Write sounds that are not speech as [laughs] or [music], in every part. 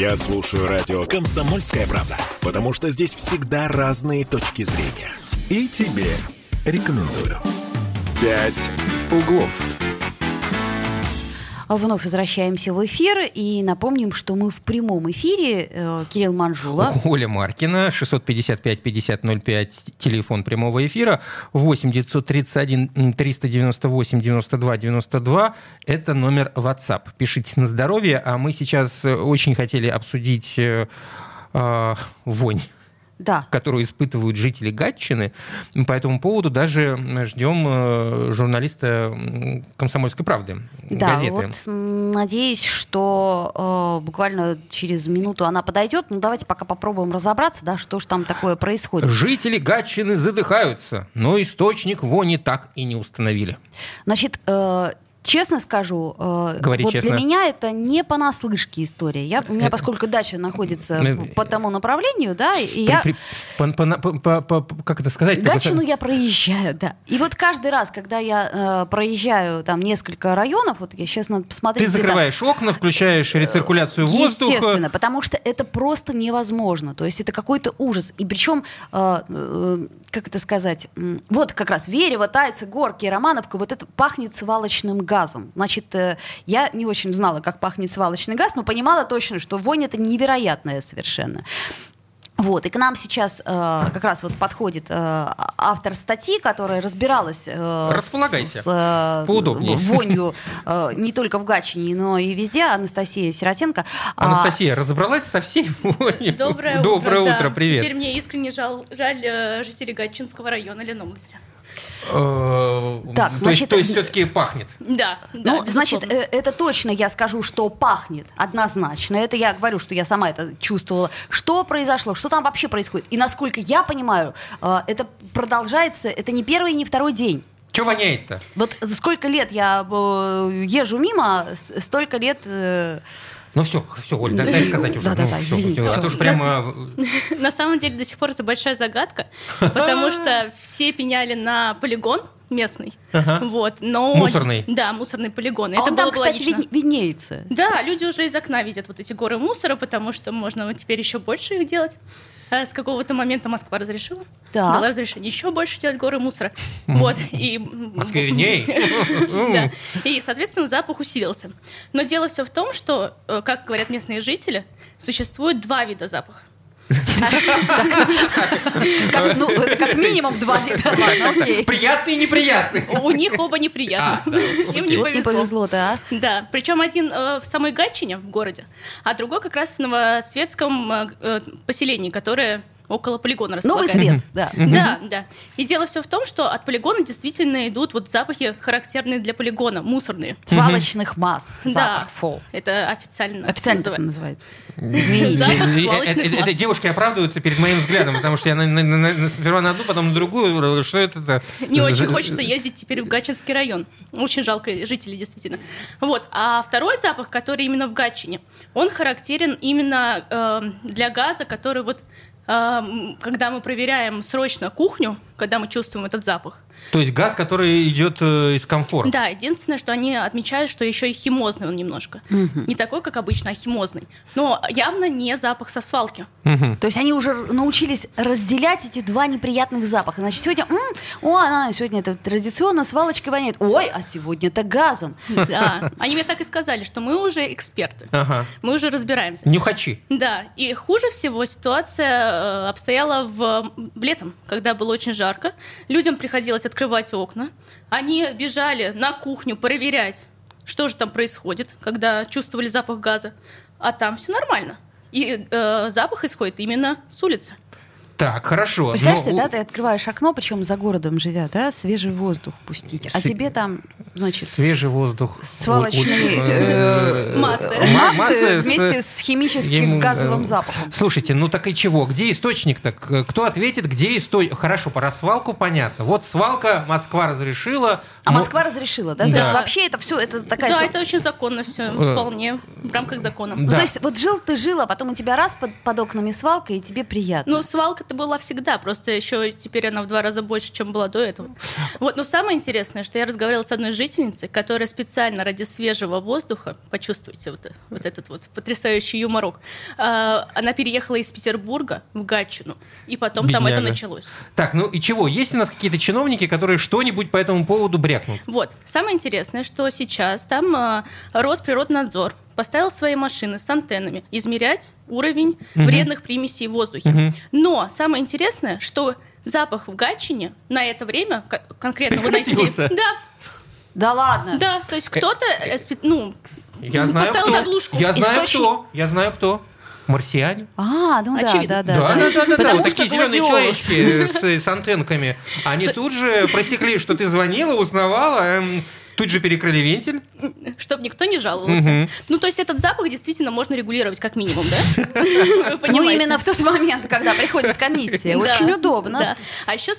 Я слушаю радио «Комсомольская правда», потому что здесь всегда разные точки зрения. И тебе рекомендую. «Пять углов». Вновь возвращаемся в эфир и напомним, что мы в прямом эфире. Э, Кирилл Манжула. Оля Маркина, 655-5005, телефон прямого эфира, 8 931 398 92 92, это номер WhatsApp. Пишите на здоровье, а мы сейчас очень хотели обсудить э, э, вонь да. которую испытывают жители Гатчины. По этому поводу даже ждем э, журналиста «Комсомольской правды» да, газеты. Вот, надеюсь, что э, буквально через минуту она подойдет. Ну, давайте пока попробуем разобраться, да, что же там такое происходит. Жители Гатчины задыхаются, но источник вони так и не установили. Значит, э, Честно скажу, э, Говори вот честно. для меня это не понаслышке история. Я, у меня, поскольку дача находится Э, по тому направлению, да, и При- я... при- по- по- по- по- как это сказать? Гатчину я проезжаю, да. И вот каждый раз, когда я э, проезжаю там несколько районов, вот я сейчас надо посмотреть... Ты где там- закрываешь окна, включаешь рециркуляцию воздуха. Естественно, потому что это просто невозможно. То есть это какой-то ужас. И причем, э, э, как это сказать, вот как раз Верево, Тайцы, Горки, Романовка, вот это пахнет свалочным газом. Значит, э, я не очень знала, как пахнет свалочный газ, но понимала точно, что вонь это невероятная совершенно. Вот, и к нам сейчас э, как раз вот подходит э, автор статьи, которая разбиралась э, Располагайся. с, э, Поудобнее. вонью э, не только в Гатчине, но и везде. Анастасия Сиротенко. А, Анастасия, разобралась со всей вонью? Доброе, Доброе утро. утро, да. привет. Теперь мне искренне жал- жаль э, жителей Гатчинского района Ленобласти. Э, Так, то значит, есть, то есть все-таки пахнет. Да, да, Ну, значит, э, это точно я скажу, что пахнет однозначно. Это я говорю, что я сама это чувствовала. Что произошло? Что там вообще происходит? И насколько я понимаю, э, это продолжается, это не первый не второй день. Че воняет-то? Вот сколько лет я э, езжу мимо, столько лет... э, Ну все, все, Оль, дай, дай сказать уже. Да-да-да, ну, всё, извините. а то уж прямо... На самом деле до сих пор это большая загадка, потому что все пеняли на полигон местный, Ага. вот, но... Мусорный. Да, мусорный полигон. а это он было там, кстати, логично. вид- виднеется. Да, люди уже из окна видят вот эти горы мусора, потому что можно вот теперь еще больше их делать. А С какого-то момента Москва разрешила. Так. Дала разрешение еще больше делать горы мусора. Вот. И... Видней. [laughs] Да. И, соответственно, запах усилился. Но дело все в том, что, э, как говорят местные жители, существует два вида запаха. Как, ну, как минимум два литра. Приятный и неприятный. У них оба неприятно. А, Им не повезло, да. Да, причем один э, в самой Гатчине, в городе, а другой как раз в новосветском э, э, поселении, которое около полигона Новый располагается. свет, да. Да, да. И дело все в том, что от полигона действительно идут вот запахи, характерные для полигона, мусорные. Свалочных масс. Да. Запах фол. Это официально, Официально называется. называется. Извините. Запах Э, э, свалочных э, масс. э, Девушки оправдываются перед моим взглядом, потому что я сперва на одну, потом на другую. Что это? Не очень хочется ездить теперь в Гатчинский район. Очень жалко жителей, действительно. Вот. А второй запах, который именно в Гатчине, он характерен именно э, для газа, который вот э, когда мы проверяем срочно кухню, когда мы чувствуем этот запах. То есть газ, который идет э, из комфорта. Да, единственное, что они отмечают, что еще и химозный он немножко. Не такой, как обычно, а химозный. Но явно не запах со свалки. Мгм. То есть они уже научились разделять эти два неприятных запаха. Значит, сегодня, м, о, она, сегодня это традиционно свалочкой воняет. Ой, а сегодня это газом. Да. Они мне так и сказали, что мы уже эксперты. Ага. Мы уже разбираемся. Нюхачи. Да, и хуже всего ситуация э, обстояла в, в летом, когда было очень жарко. Людям приходилось открывать окна. Они бежали на кухню проверять, что же там происходит, когда чувствовали запах газа. А там все нормально. И э, запах исходит именно с улицы. Так, хорошо. Представляешь, Ну, ты, да, ты открываешь окно, причем за городом живя, да, свежий воздух пустить. А С- тебе там, значит, Свежий воздух. Свалочные, у- э, массы. ма- массы с- вместе с химическим ему, газовым э, запахом. Слушайте, ну так и чего? Где источник-то? К- Кто ответит, где источник? Хорошо, про свалку понятно. Вот свалка Москва разрешила. А Москва разрешила, да? То есть вообще это все, это такая... Да, это очень законно все, Э. вполне в рамках закона. Ну, то есть вот жил ты жил, а потом у тебя раз под, под окнами свалка, и тебе приятно. Ну, свалка-то была всегда, просто еще теперь она в два раза больше, чем была до этого. Вот, но самое интересное, что я разговаривала с одной жительницы, которая специально ради свежего воздуха, почувствуйте вот, вот этот вот потрясающий юморок, э, она переехала из Петербурга в Гатчину, и потом там это Бедняга. началось. Так, ну и чего? Есть у нас какие-то чиновники, которые что-нибудь по этому поводу брякнут? Вот. Самое интересное, что сейчас там э, Росприроднадзор поставил свои машины с антеннами измерять уровень вредных примесей в воздухе. Мгм. Но самое интересное, что запах в Гатчине на это время, конкретно вы найти... Прекратился. Да, Да ладно. да, то есть кто-то, э, спе- ну, Я знаю, поставил кто. заглушку. Я знаю, Источник- кто. Я знаю, кто. Марсиане. А, ну да, Очевидно. да, да. да, да, да, да, Потому Вот что такие зеленые человечки с, с антенками. Они тут же просекли, что ты звонила, узнавала, эм, тут же перекрыли вентиль. чтобы никто не жаловался. Мгм. Ну, то есть этот запах действительно можно регулировать как минимум, да? [laughs] Ну, именно в тот момент, когда приходит комиссия. Очень удобно. А еще,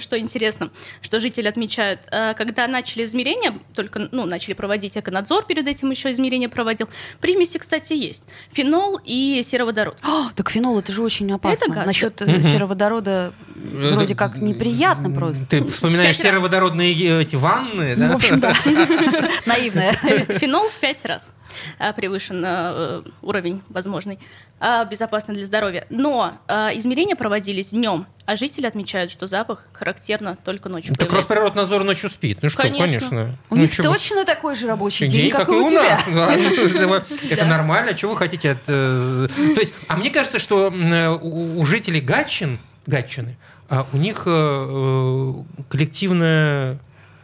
что интересно, что жители отмечают, э, когда начали измерения, только ну, начали проводить эконадзор, перед этим еще измерения проводил, примеси, кстати, есть. Фенол и сероводород. [gasps] А, Так фенол это же очень опасно. Это газ. Насчет э, сероводорода Э, вроде как неприятно просто. Ты вспоминаешь сероводородные эти ванны, Ну, да? в общем, да. [laughs] Наивная. Фенол в пять раз э, превышен э, уровень возможный, э, безопасный для здоровья. Но э, измерения проводились днем, а жители отмечают, что запах характерно только ночью Так появляется. Росприроднадзор ночью спит. Ну что, Конечно. конечно. У Ну, них чего? точно такой же рабочий День, день, как и у у тебя. нас. Ну, [laughs] это- нормально. Чего вы хотите от... э, То есть, а мне кажется, что э, у жителей Гатчин, Гатчины, а, у них э, э, коллективная...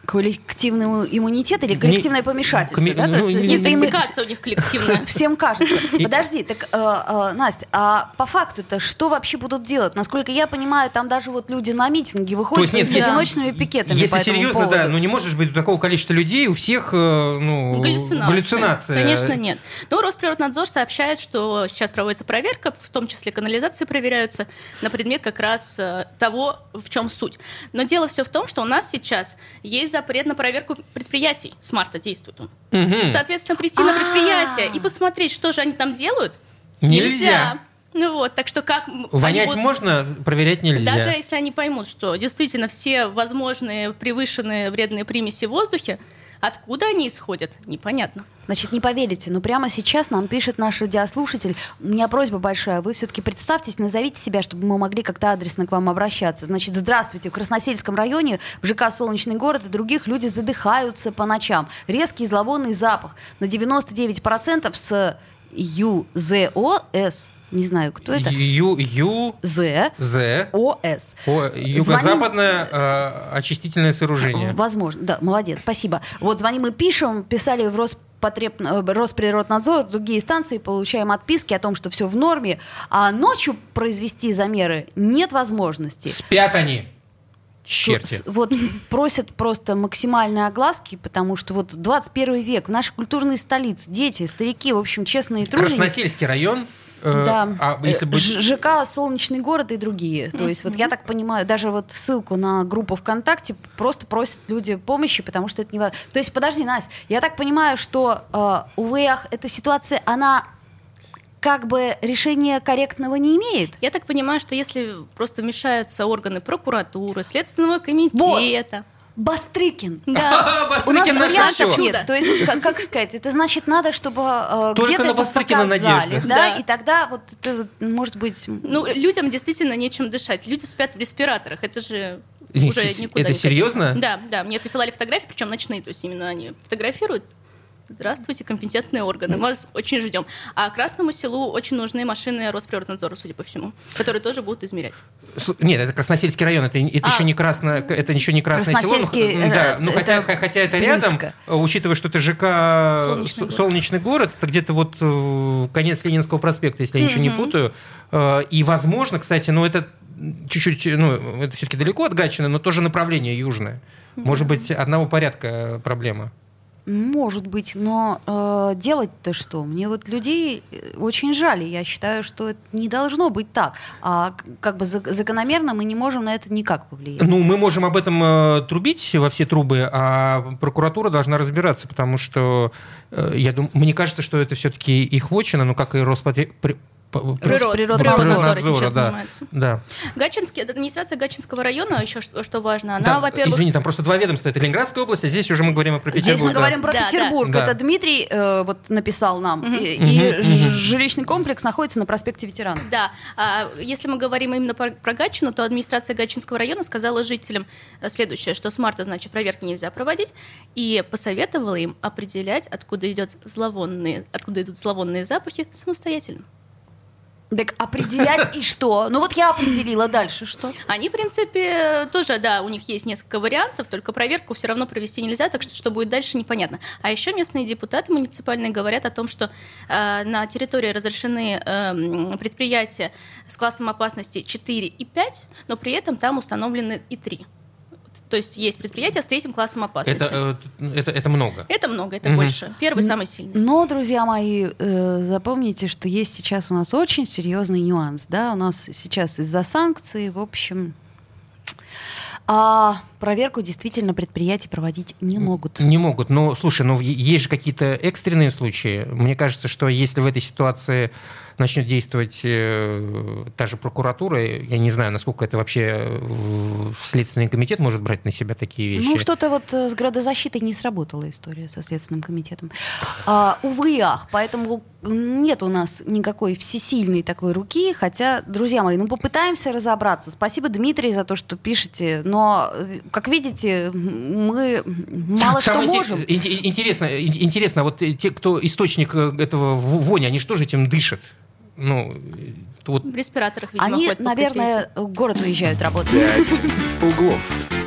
Коллективный иммунитет или коллективное помешательство? коми- да? То ну, есть, не- Интоксикация у них коллективная. [laughs] Всем кажется. Подожди, так, э, э, Настя, а по факту-то что вообще будут делать? Насколько я понимаю, там даже вот люди на митинги выходят То есть с нет, одиночными пикетами Если по этому серьезно, поводу. да, ну не может быть такого количества людей, у всех э, ну, Галлюцинация. галлюцинация. Конечно, нет. Но Росприроднадзор сообщает, что сейчас проводится проверка, в том числе канализации проверяются на предмет как раз э, того, в чем суть. Но дело все в том, что у нас сейчас есть запрет на проверку предприятий. С марта действует он. Мгм. Соответственно, прийти на А. предприятие и посмотреть, что же они там делают, Нельзя. Ну вот, так что как... Вонять будут- можно, проверять нельзя. Даже если они поймут, что действительно все возможные превышенные вредные примеси в воздухе, откуда они исходят, непонятно. Значит, не поверите, но прямо сейчас нам пишет наш радиослушатель. У меня просьба большая. Вы все-таки представьтесь, назовите себя, чтобы мы могли как-то адресно к вам обращаться. Значит, здравствуйте. В Красносельском районе, в ЖК «Солнечный город» и других люди задыхаются по ночам. Резкий зловонный запах. На 99% с ЮЗОС. Не знаю, кто это. Ю, Ю, З. З. ОС. О, юго-западное э, очистительное сооружение. Возможно, да, молодец, спасибо. Вот звоним и пишем, писали в Роспотреб... э, Росприроднадзор, другие станции, получаем отписки о том, что все в норме, а ночью произвести замеры нет возможности. Спят они. Черти. С- Вот просят просто максимальной огласки, потому что вот 21 век, в нашей культурной столице, дети, старики, в общем, честные труженики. Красносельский район. Э, Да, А если Э, бы... ЖК «Солнечный город» и другие. То есть вот я так понимаю, даже вот ссылку на группу ВКонтакте просто просят люди помощи, потому что это не... То есть подожди, Настя, я так понимаю, что э, у ВЭАХ эта ситуация, она как бы решения корректного не имеет? Я так понимаю, что если просто вмешаются органы прокуратуры, Следственного комитета, Бастрыкин. да, [laughs] У нас Бастрыкин наше вариантов нет. То есть, как, как сказать, это значит, надо, чтобы э, где-то на Бастрыкина показали, надежда. Да, Да. и тогда вот это может быть... ну, людям действительно нечем дышать. Люди спят в респираторах, это же уже никуда это не серьезно? Да, да, мне присылали фотографии, причем ночные, то есть именно они фотографируют. Здравствуйте, компетентные органы. Мы вас очень ждем. А Красному селу очень нужны машины Росприроднадзора, судя по всему, которые тоже будут измерять. С- Нет, это Красносельский район, это, это А. еще не красно, это еще не красное село. ну, да, ну хотя, хотя это рядом, близко. э, учитывая, что это ЖК Солнечный С- город. Солнечный город, это где-то вот э, конец Ленинского проспекта, если я ничего не путаю. Э, И возможно, кстати, ну это чуть-чуть, ну это все-таки далеко от Гатчины, но тоже направление южное. Может быть, одного порядка проблема. Может быть, но э, делать-то что? Мне вот людей э, очень жаль. Я считаю, что это не должно быть так. А как бы зак- закономерно мы не можем на это никак повлиять. Ну, мы можем об этом э, трубить во все трубы, а прокуратура должна разбираться, потому что э, я думаю, мне кажется, что это все-таки их вотчина, ну, как и Роспотреб... пр- Природы, Природнадзора Природнадзора сейчас да. занимается. Да. Гатчинский, администрация Гатчинского района, еще что, что важно, она, Да, во-первых... Извини, там просто два ведомства. Это Ленинградская область, а здесь уже мы говорим про Петербург. Здесь мы да. говорим про Да, Петербург. да. Это Да. Дмитрий э, вот написал нам. Мгм. И, и мгм. жилищный комплекс находится на проспекте ветеранов. Да, а если мы говорим именно про, про Гатчину, то администрация Гатчинского района сказала жителям э, следующее, что с марта, значит, проверки нельзя проводить, и посоветовала им определять, откуда, идет зловонные, откуда идут зловонные запахи самостоятельно. Так определять и [laughs] что? Ну вот я определила дальше, что? Они, в принципе, тоже, да, у них есть несколько вариантов, только проверку все равно провести нельзя, так что что будет дальше, непонятно. А еще местные депутаты муниципальные говорят о том, что э, на территории разрешены э, предприятия с классом опасности 4 и 5, но при этом там установлены и 3. То есть есть предприятия с третьим классом опасности. Это, э, это, это много. Это много, это Мгм. больше. Первый самый сильный. Но, друзья мои, э, запомните, что есть сейчас у нас очень серьезный нюанс. Да? У нас сейчас из-за санкций, в общем, а проверку действительно предприятия проводить не могут. Не могут. Но, слушай, ну есть же какие-то экстренные случаи. Мне кажется, что если в этой ситуации начнет действовать э, та же прокуратура, я не знаю, насколько это вообще э, Следственный комитет может брать на себя такие вещи. Ну, что-то вот э, с градозащитой не сработала история со Следственным комитетом. А, увы ах, поэтому нет у нас никакой всесильной такой руки, хотя, друзья мои, ну попытаемся разобраться. Спасибо, Дмитрий, за то, что пишете, но, э, как видите, мы мало что Самое инте- можем. ин- интересно, ин- интересно, вот э, те, кто источник э, этого в- вони, они что же этим дышат? Ну, вот В респираторах, видимо, Они, наверное, в город уезжают работать. «Пять углов».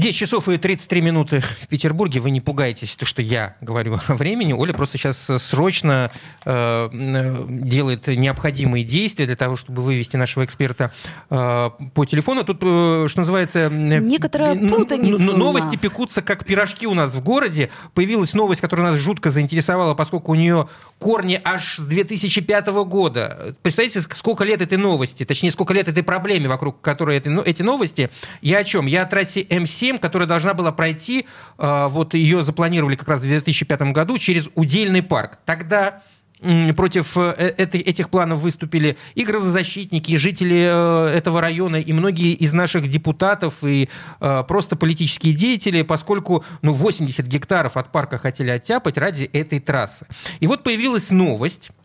10 часов и 33 минуты в Петербурге. Вы не пугайтесь, то, что я говорю о времени. Оля просто сейчас срочно э, э, делает необходимые действия для того, чтобы вывести нашего эксперта э, по телефону. Тут, э, что называется... э, Некоторая путаница Новости пекутся, как пирожки у нас в городе. Появилась новость, которая нас жутко заинтересовала, поскольку у нее корни аж с 2005 года. Представляете, сколько лет этой новости, точнее, сколько лет этой проблеме, вокруг которой но- эти новости. Я о чем? Я о трассе М7, которая должна была пройти, э, вот ее запланировали как раз в 2005 году, через Удельный парк. Тогда против э, этой- этих планов выступили и градозащитники, и жители э, этого района, и многие из наших депутатов, и э, просто политические деятели, поскольку ну, 80 гектаров от парка хотели оттяпать ради этой трассы. И вот появилась новость, э,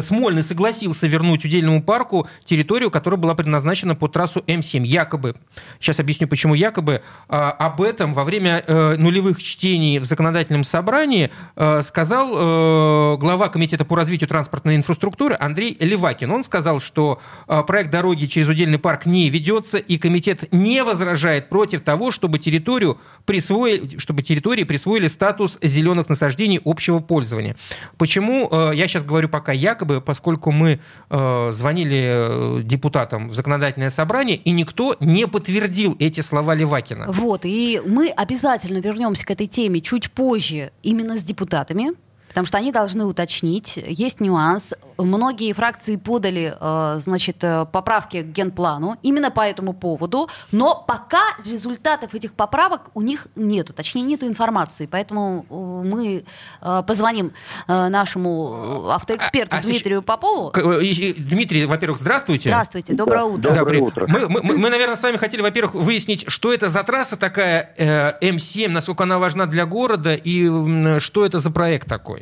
Смольный согласился вернуть удельному парку территорию, которая была предназначена по трассу М7. Якобы, сейчас объясню, почему якобы, а, об этом во время э, нулевых чтений в законодательном собрании э, сказал э, глава Комитета по развитию транспортной инфраструктуры Андрей Левакин. Он сказал, что э, проект дороги через удельный парк не ведется, и комитет не возражает против того, чтобы территорию присвоили, чтобы территории присвоили статус зеленых насаждений общего пользования. Почему э, я сейчас говорю пока якобы, поскольку мы э, звонили э, депутатам в законодательное собрание, и никто не подтвердил эти слова Левакина. Вот, и мы обязательно вернемся к этой теме чуть позже именно с депутатами, потому что они должны уточнить. Есть нюанс. Многие фракции подали, э, значит, э, поправки к генплану именно по этому поводу, но пока результатов этих поправок у них нету, точнее, нету информации. Поэтому э, мы позвоним нашему автоэксперту А- а Дмитрию Попову. Дмитрий, во-первых, здравствуйте. Здравствуйте, доброе утро. Доброе утро. Мы, мы- мы, наверное, с вами хотели, во-первых, выяснить, что это за трасса такая э, М7, насколько она важна для города, и что это за проект такой.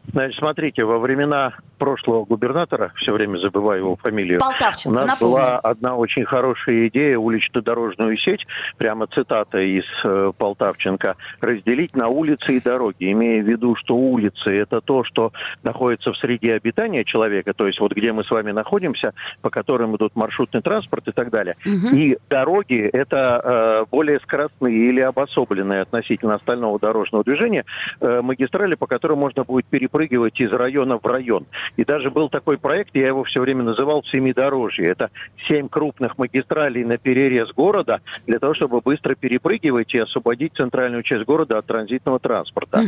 Значит, смотрите, во времена прошлого губернатора, все время забываю его фамилию, у Полтавченко, нас напомню. была одна очень хорошая идея улично-дорожную сеть, прямо цитата из э, Полтавченко, разделить на улицы и дороги, имея в виду, что улицы это то, что находится в среде обитания человека, то есть вот где мы с вами находимся, по которым идут маршрутный транспорт и так далее. Мгм. И дороги это э, более скоростные или обособленные относительно остального дорожного движения э, магистрали, по которым можно будет перепрыгивать перепрыгивать из района в район. И даже был такой проект, я его все время называл «Семидорожье». Это семь крупных магистралей на перерез города для того, чтобы быстро перепрыгивать и освободить центральную часть города от транзитного транспорта.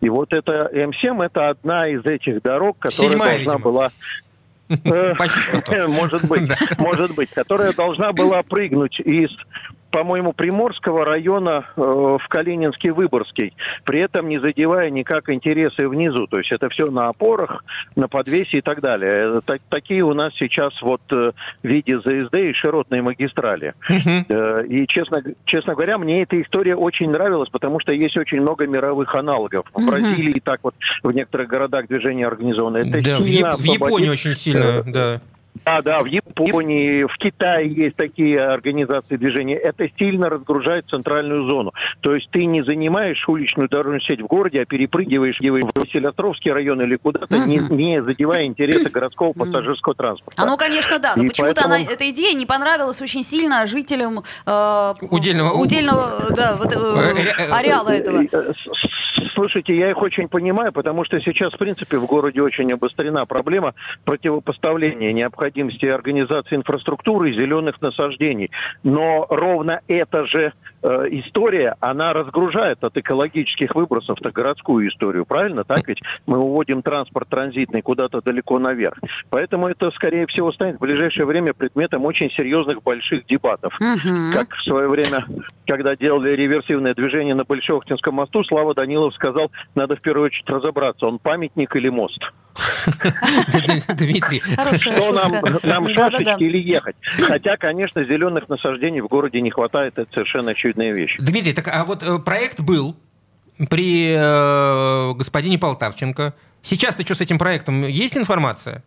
И вот это М7 это одна из этих дорог, которая Седьмая, должна видимо. была Э. [laughs] Может быть, [laughs] может быть, которая должна была прыгнуть из по-моему, Приморского района э, в Калининский Выборгский, при этом не задевая никак интересы внизу. То есть это все на опорах, на подвесе и так далее. Э, так- такие у нас сейчас вот э, в виде ЗСД и широтной магистрали. Э, И, честно, честно говоря, мне эта история очень нравилась, потому что есть очень много мировых аналогов. В Мгм. Бразилии так вот в некоторых городах движение организовано. Это Да, в, Яп- в Японии очень сильно, э, да. Да, да, в Японии, в Китае есть такие организации движения. Это сильно разгружает центральную зону. То есть ты не занимаешь уличную дорожную сеть в городе, а перепрыгиваешь в Василиостровский район или куда-то, не, не задевая интересы городского пассажирского транспорта. А ну, конечно, да. Но почему-то поэтому- она, эта идея не понравилась очень сильно жителям э, Удельного- удельного да, вот, э, Э, э, ареала этого. Слушайте, я их очень понимаю, потому что сейчас, в принципе, в городе очень обострена проблема противопоставления необходимости организации инфраструктуры и зеленых насаждений. Но ровно эта же история, она разгружает от экологических выбросов то городскую историю, правильно? Так ведь мы уводим транспорт транзитный куда-то далеко наверх. Поэтому это, скорее всего, станет в ближайшее время предметом очень серьезных больших дебатов. Мгм. Как в свое время, когда делали реверсивное движение на Большохтинском мосту, Слава Данилов сказал, надо в первую очередь разобраться, он памятник или мост. [laughs] Дмитрий, Что нам, нам шашечки или ехать? Хотя, конечно, зеленых насаждений в городе не хватает, это совершенно очевидная вещь. Дмитрий, так а вот э, проект был при э, господине Полтавченко. Сейчас-то что с этим проектом? Есть информация?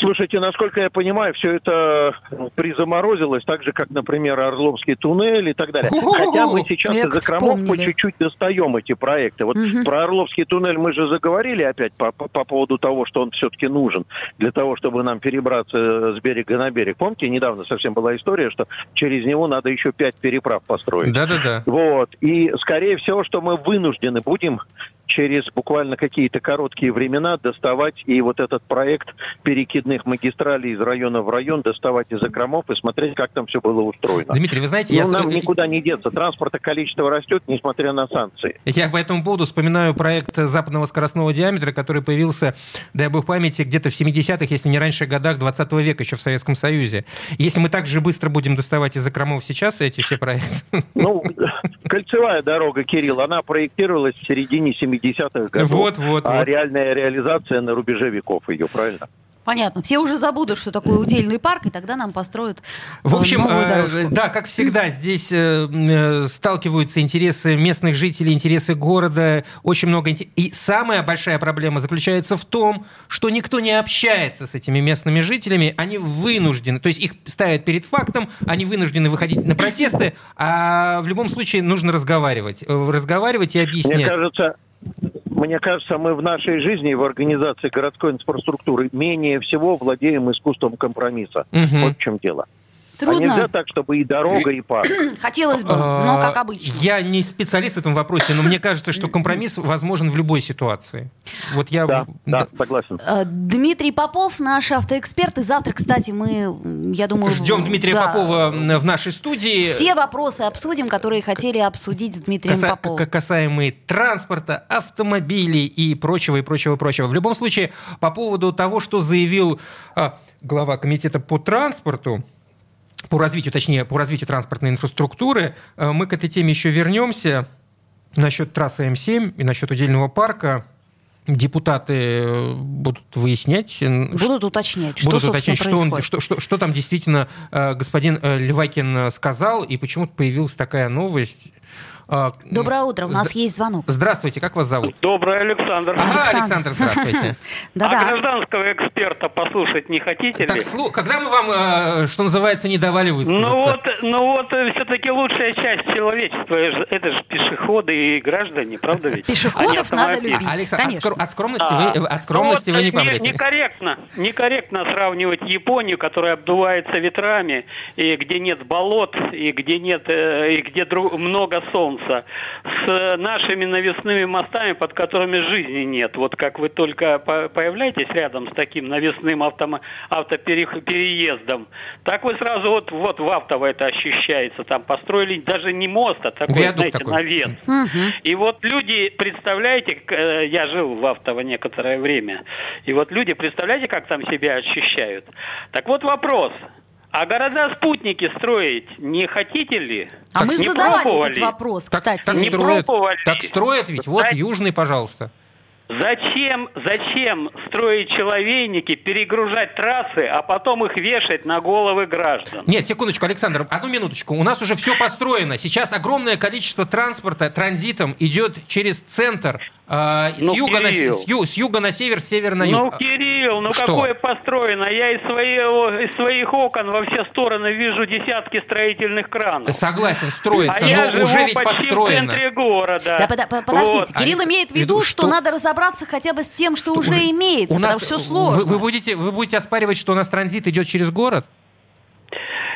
Слушайте, насколько я понимаю, все это призаморозилось, так же, как, например, Орловский туннель и так далее. Хотя мы сейчас из закромов по чуть-чуть достаем эти проекты. Вот Мгм. про Орловский туннель мы же заговорили опять по, по- по поводу того, что он все-таки нужен для того, чтобы нам перебраться с берега на берег. Помните, недавно совсем была история, что через него надо еще пять переправ построить. Да-да-да. Вот. И, скорее всего, что мы вынуждены будем через буквально какие-то короткие времена доставать и вот этот проект перекидных магистралей из района в район, доставать из закромов и смотреть, как там все было устроено. Дмитрий, вы знаете, Ну, я, с- нам никуда не деться. Транспорта количество растет, несмотря на санкции. я по этому поводу вспоминаю проект западного скоростного диаметра, который появился, дай бог памяти, где-то в 70-х, если не раньше годах 20 века, еще в Советском Союзе. Если мы так же быстро будем доставать из закромов сейчас эти все проекты, Ну, кольцевая дорога, Кирилл, она проектировалась в середине 70-х годов. Вот, вот, А вот. реальная реализация на рубеже веков ее, правильно? Понятно. Все уже забудут, что такое удельный парк, и тогда нам построят В э, общем, новую э, да, как всегда, здесь э, э, сталкиваются интересы местных жителей, интересы города, очень много. И самая большая проблема заключается в том, что никто не общается с этими местными жителями, они вынуждены, то есть их ставят перед фактом, они вынуждены выходить на протесты, а в любом случае нужно разговаривать, разговаривать и Мне объяснять. кажется, мне кажется, мы в нашей жизни, в организации городской инфраструктуры менее всего владеем искусством компромисса. Мгм. Вот в чем дело. А Трудно. нельзя так, чтобы и дорога, и парк. [clears throat] Хотелось бы, но как А, обычно. Я не специалист в этом вопросе, но мне кажется, что компромисс возможен в любой ситуации. Вот я... Да, да, согласен. Э, Дмитрий Попов, наш автоэксперт. И завтра, кстати, мы, я думаю... Ждем Дмитрия да, Попова в нашей студии. Все вопросы обсудим, которые хотели обсудить с Дмитрием Каса- Поповым. касаемые транспорта, автомобилей и прочего, и прочего, и прочего. В любом случае, по поводу того, что заявил а, глава комитета по транспорту, по развитию, точнее, по развитию транспортной инфраструктуры, а, мы к этой теме еще вернемся. Насчет трассы М7 и насчет удельного парка депутаты э, будут выяснять, н- Будут уточнять, что, будут уточнять, что, он- что, что- что там действительно э, господин э, Левакин э, сказал, и почему-то появилась такая новость. А, Доброе утро, у нас Зд- есть звонок. Здравствуйте, как вас зовут? Добрый Александр. Ага, Александр. Александр, здравствуйте. [laughs] А гражданского эксперта послушать не хотите ли? когда мы вам, э, что называется, не давали высказаться? Ну вот, ну вот, все-таки лучшая часть человечества, это же- это же пешеходы и граждане, правда ведь? Пешеходов надо любить. Александр, от, скромности, А, вы, от скромности ну вы вот не не- помрете. Некорректно, некорректно сравнивать Японию, которая обдувается ветрами, и где нет болот, и где нет, э, и где много солнца. с нашими навесными мостами, под которыми жизни нет. Вот как вы только по- появляетесь рядом с таким навесным автомо- автопереездом, так вы сразу вот, вот в автово это ощущается. Там построили даже не мост, а такой, Виадук знаете, такой. навес. И вот люди, представляете, э, я жил в Автово некоторое время, и вот люди, представляете, как там себя ощущают? Так вот вопрос. А города-спутники строить не хотите ли? А мы не задавали пробовали? этот вопрос, Так, кстати. так Не строят, пробовали. так строят ведь. Вот Знаете- Южный, пожалуйста. Зачем, зачем строить человейники, перегружать трассы, а потом их вешать на головы граждан? Нет, секундочку, Александр, одну минуточку. У нас уже все построено. Сейчас огромное количество транспорта транзитом идет через центр э, с, Ну, юга на, с, ю- с юга на север, с севера на Ну, юг. Кирилл, ну Что? какое построено? Я из, своего, из своих окон во все стороны вижу десятки строительных кранов. Согласен, строится, а я но живу уже ведь почти построено. в центре города. Да, пода- по- подождите, Вот. Кирилл Алекс- имеет в виду, что, что- надо разобраться хотя бы с тем, что, уже, уже- имеется, У нас потому что все сложно. Вы, вы будете, вы будете оспаривать, что у нас транзит идет через город?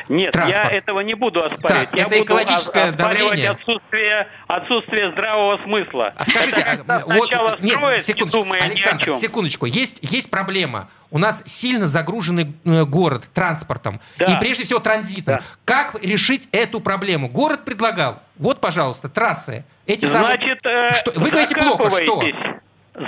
Нет, Транспорт. я этого не буду оспаривать. Так, я это буду экологическое давление. Отсутствие, отсутствие здравого смысла. А скажите, Это а, вот, сначала нет, строят, не секундочку, думая ни о Александр, чем. секундочку, есть, есть проблема. У нас сильно загруженный э, город транспортом, Да. и прежде всего транзитом. Да. Как решить эту проблему? Город предлагал, вот, пожалуйста, трассы. Эти самые... Значит, э, Что- Вы говорите плохо, что?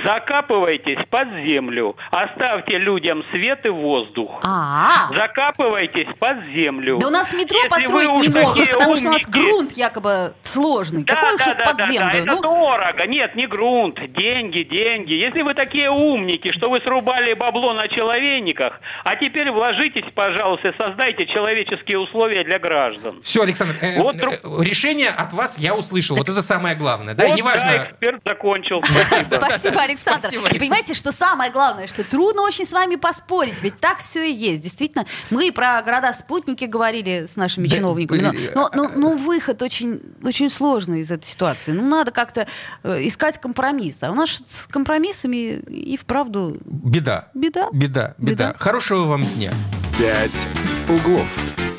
Закапывайтесь. Под землю, оставьте людям свет и воздух. А, Закапывайтесь под землю. да у нас метро Если построить уж не могут, потому что у нас умники- грунт якобы сложный. Да, Какой уж да, это да, под да, землю? да, это Ну, дорого. Нет, не грунт. Деньги, деньги. Если вы такие умники, что вы срубали бабло на человейниках, а теперь вложитесь, пожалуйста, и создайте человеческие условия для граждан. Все, Александр, э, Вот э, друг- решение от вас я услышал. Вот это самое главное. Да, и Вот, неважно... да, эксперт закончил. Спасибо. Спасибо, Александр. Спасибо, И понимаете, что самое главное, что трудно очень с вами поспорить, ведь так все и есть. Действительно, мы про города-спутники говорили с нашими Да, чиновниками, но, э, но- но- но выход очень, очень сложный из этой ситуации. Ну, надо как-то э, искать компромисс. А у нас с компромиссами и вправду Беда. беда. Беда, беда. Беда. Хорошего вам дня. «Пять углов».